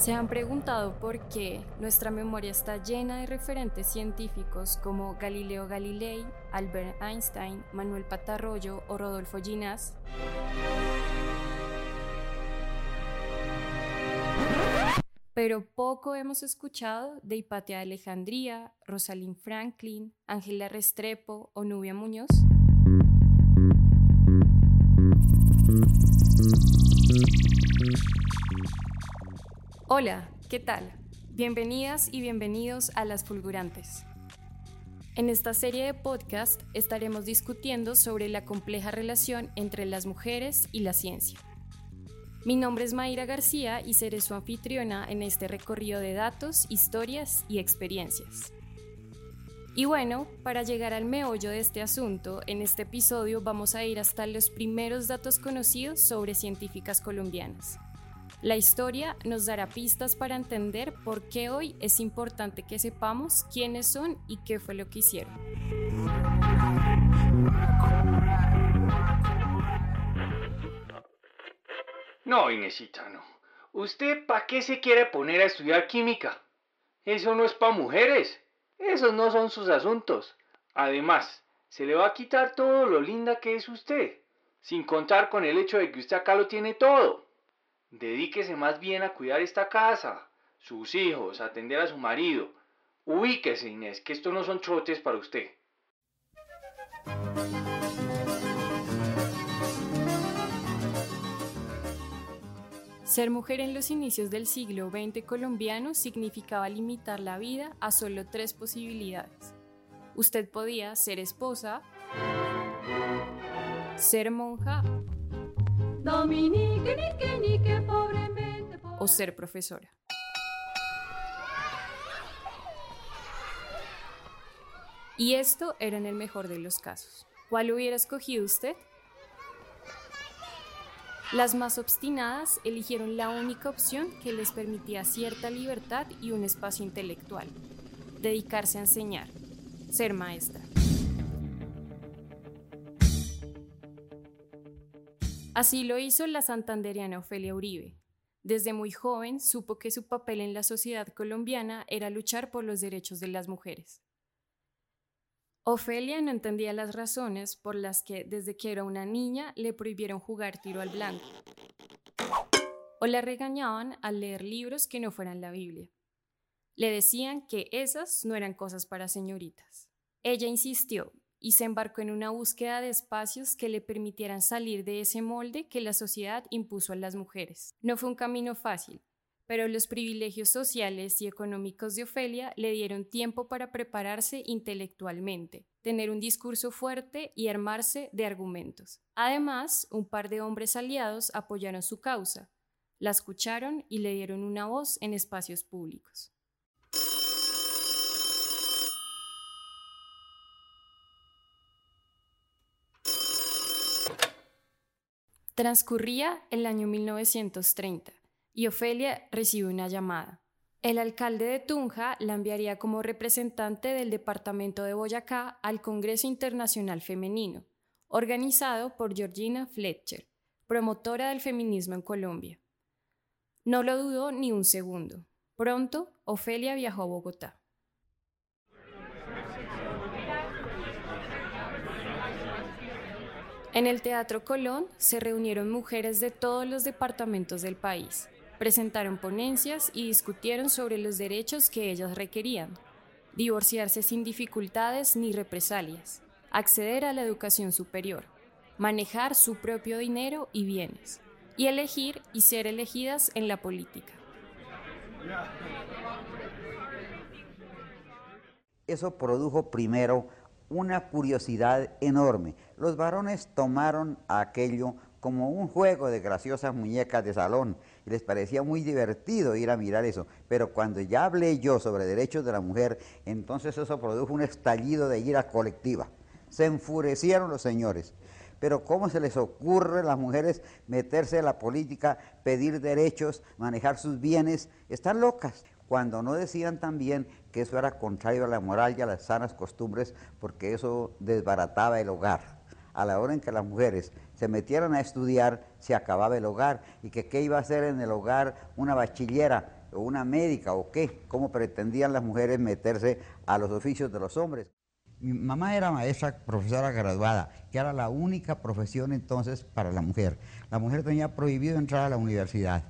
¿Se han preguntado por qué nuestra memoria está llena de referentes científicos como Galileo Galilei, Albert Einstein, Manuel Patarroyo o Rodolfo Ginás? Pero poco hemos escuchado de Hipatia de Alejandría, Rosalind Franklin, Ángela Restrepo o Nubia Muñoz. Hola, ¿qué tal? Bienvenidas y bienvenidos a Las Fulgurantes. En esta serie de podcast estaremos discutiendo sobre la compleja relación entre las mujeres y la ciencia. Mi nombre es Mayra García y seré su anfitriona en este recorrido de datos, historias y experiencias. Y bueno, para llegar al meollo de este asunto, en este episodio vamos a ir hasta los primeros datos conocidos sobre científicas colombianas. La historia nos dará pistas para entender por qué hoy es importante que sepamos quiénes son y qué fue lo que hicieron. No, Inesita, no. ¿Usted para qué se quiere poner a estudiar química? Eso no es para mujeres. Esos no son sus asuntos. Además, se le va a quitar todo lo linda que es usted, sin contar con el hecho de que usted acá lo tiene todo. Dedíquese más bien a cuidar esta casa, sus hijos, a atender a su marido. Ubíquese, Inés, que estos no son trotes para usted. Ser mujer en los inicios del siglo XX colombiano significaba limitar la vida a solo tres posibilidades. Usted podía ser esposa, ser monja o ser profesora. Y esto era en el mejor de los casos. ¿Cuál hubiera escogido usted? Las más obstinadas eligieron la única opción que les permitía cierta libertad y un espacio intelectual, dedicarse a enseñar, ser maestra. Así lo hizo la santanderiana Ofelia Uribe. Desde muy joven supo que su papel en la sociedad colombiana era luchar por los derechos de las mujeres. Ofelia no entendía las razones por las que desde que era una niña le prohibieron jugar tiro al blanco o la regañaban al leer libros que no fueran la Biblia. Le decían que esas no eran cosas para señoritas. Ella insistió y se embarcó en una búsqueda de espacios que le permitieran salir de ese molde que la sociedad impuso a las mujeres. No fue un camino fácil, pero los privilegios sociales y económicos de Ofelia le dieron tiempo para prepararse intelectualmente, tener un discurso fuerte y armarse de argumentos. Además, un par de hombres aliados apoyaron su causa, la escucharon y le dieron una voz en espacios públicos. Transcurría el año 1930 y Ofelia recibe una llamada. El alcalde de Tunja la enviaría como representante del departamento de Boyacá al Congreso Internacional Femenino, organizado por Georgina Fletcher, promotora del feminismo en Colombia. No lo dudó ni un segundo. Pronto, Ofelia viajó a Bogotá. En el Teatro Colón se reunieron mujeres de todos los departamentos del país presentaron ponencias y discutieron sobre los derechos que ellas requerían, divorciarse sin dificultades ni represalias, acceder a la educación superior, manejar su propio dinero y bienes, y elegir y ser elegidas en la política. Eso produjo primero una curiosidad enorme. Los varones tomaron aquello como un juego de graciosas muñecas de salón y les parecía muy divertido ir a mirar eso. Pero cuando ya hablé yo sobre derechos de la mujer, entonces eso produjo un estallido de ira colectiva. Se enfurecieron los señores. Pero ¿cómo se les ocurre a las mujeres meterse en la política, pedir derechos, manejar sus bienes? Están locas. Cuando no decían también que eso era contrario a la moral y a las sanas costumbres, porque eso desbarataba el hogar. a la hora en que las mujeres se metieran a estudiar, se acababa el hogar y que qué iba a hacer en el hogar una bachillera o una médica o qué, cómo pretendían las mujeres meterse a los oficios de los hombres. Mi mamá era maestra, profesora graduada, que era la única profesión entonces para la mujer. La mujer tenía prohibido entrar a la universidad.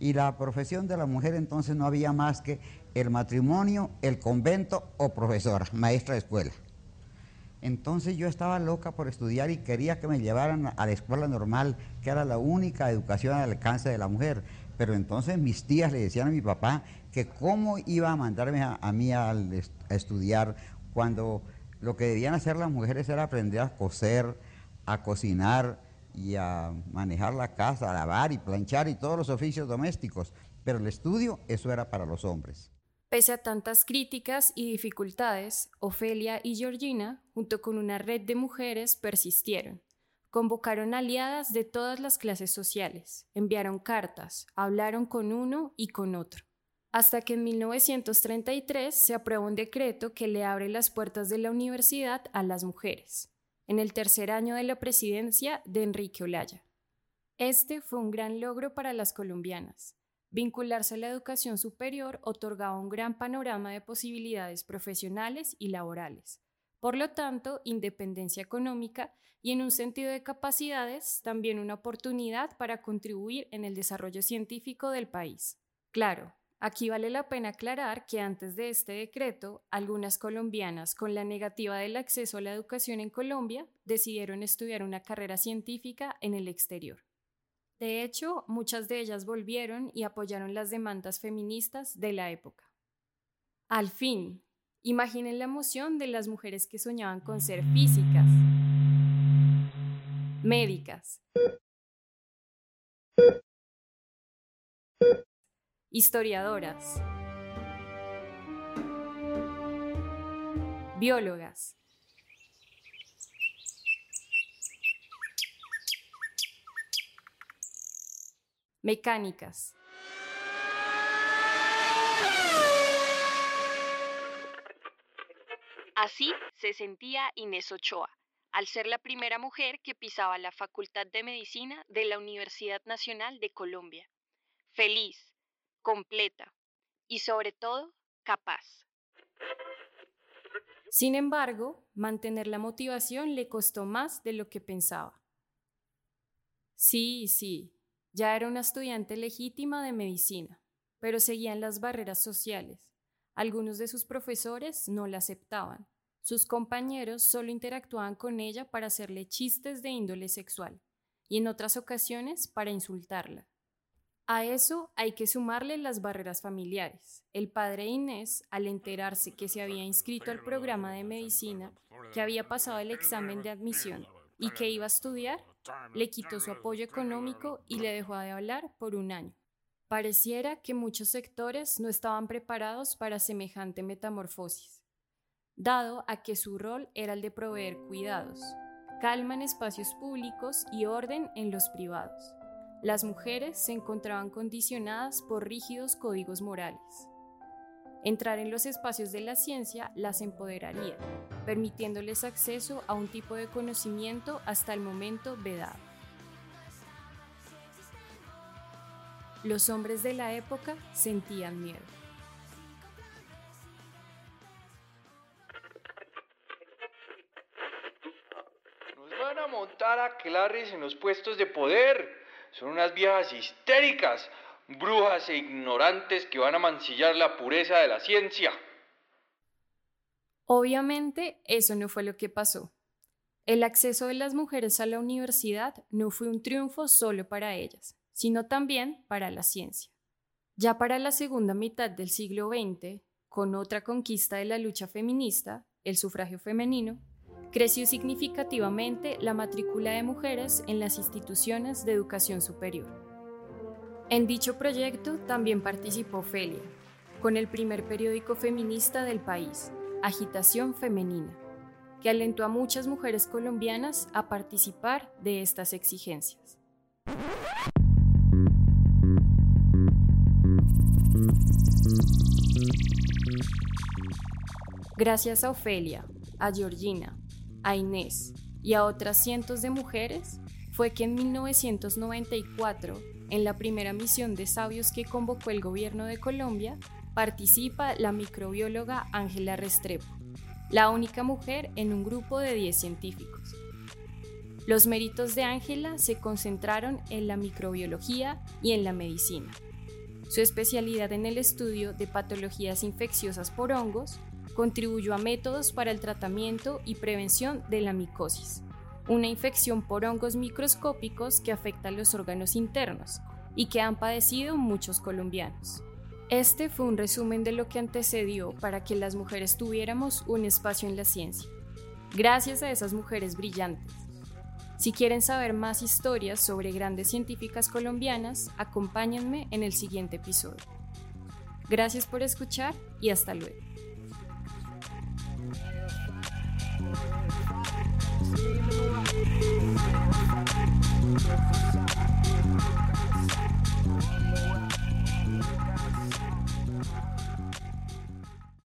Y la profesión de la mujer entonces no había más que el matrimonio, el convento o profesora, maestra de escuela. Entonces yo estaba loca por estudiar y quería que me llevaran a la escuela normal, que era la única educación al alcance de la mujer. Pero entonces mis tías le decían a mi papá que cómo iba a mandarme a, mí a estudiar cuando lo que debían hacer las mujeres era aprender a coser, a cocinar y a manejar la casa, a lavar y planchar y todos los oficios domésticos. Pero el estudio, eso era para los hombres. Pese a tantas críticas y dificultades, Ofelia y Georgina, junto con una red de mujeres, persistieron. Convocaron aliadas de todas las clases sociales, enviaron cartas, hablaron con uno y con otro hasta que en 1933 se aprueba un decreto que le abre las puertas de la universidad a las mujeres, en el tercer año de la presidencia de Enrique Olaya. Este fue un gran logro para las colombianas. Vincularse a la educación superior otorgaba un gran panorama de posibilidades profesionales y laborales. Por lo tanto, independencia económica y en un sentido de capacidades, también una oportunidad para contribuir en el desarrollo científico del país. Claro, Aquí vale la pena aclarar que antes de este decreto, algunas colombianas, con la negativa del acceso a la educación en Colombia, decidieron estudiar una carrera científica en el exterior. De hecho, muchas de ellas volvieron y apoyaron las demandas feministas de la época. Al fin, imaginen la emoción de las mujeres que soñaban con ser físicas, médicas, historiadoras, biólogas, mecánicas. Así se sentía Inés Ochoa, al ser la primera mujer que pisaba la Facultad de Medicina de la Universidad Nacional de Colombia. Feliz, completa y sobre todo capaz. Sin embargo, mantener la motivación le costó más de lo que pensaba. Sí, sí, ya era una estudiante legítima de medicina, pero seguían las barreras sociales. Algunos de sus profesores no la aceptaban. Sus compañeros solo interactuaban con ella para hacerle chistes de índole sexual y en otras ocasiones para insultarla. A eso hay que sumarle las barreras familiares. El padre Inés, al enterarse que se había inscrito al programa de medicina, que había pasado el examen de admisión y que iba a estudiar, le quitó su apoyo económico y le dejó de hablar por un año. Pareciera que muchos sectores no estaban preparados para semejante metamorfosis, dado a que su rol era el de proveer cuidados, calma en espacios públicos y orden en los privados. Las mujeres se encontraban condicionadas por rígidos códigos morales. Entrar en los espacios de la ciencia las empoderaría, permitiéndoles acceso a un tipo de conocimiento hasta el momento vedado. Los hombres de la época sentían miedo. Nos van a montar a Clarice en los puestos de poder. Son unas viejas histéricas, brujas e ignorantes que van a mancillar la pureza de la ciencia. Obviamente, eso no fue lo que pasó. El acceso de las mujeres a la universidad no fue un triunfo solo para ellas, sino también para la ciencia. Ya para la segunda mitad del siglo XX, con otra conquista de la lucha feminista, el sufragio femenino, creció significativamente la matrícula de mujeres en las instituciones de educación superior. En dicho proyecto también participó Felia, con el primer periódico feminista del país, Agitación Femenina, que alentó a muchas mujeres colombianas a participar de estas exigencias. Gracias a Ofelia, a Georgina, a Inés, y a otras cientos de mujeres fue que en 1994, en la primera misión de sabios que convocó el gobierno de Colombia, participa la microbióloga Ángela Restrepo, la única mujer en un grupo de 10 científicos. Los méritos de Ángela se concentraron en la microbiología y en la medicina. Su especialidad en el estudio de patologías infecciosas por hongos contribuyó a métodos para el tratamiento y prevención de la micosis, una infección por hongos microscópicos que afecta a los órganos internos y que han padecido muchos colombianos. Este fue un resumen de lo que antecedió para que las mujeres tuviéramos un espacio en la ciencia. Gracias a esas mujeres brillantes. Si quieren saber más historias sobre grandes científicas colombianas, acompáñenme en el siguiente episodio. Gracias por escuchar y hasta luego. Sound.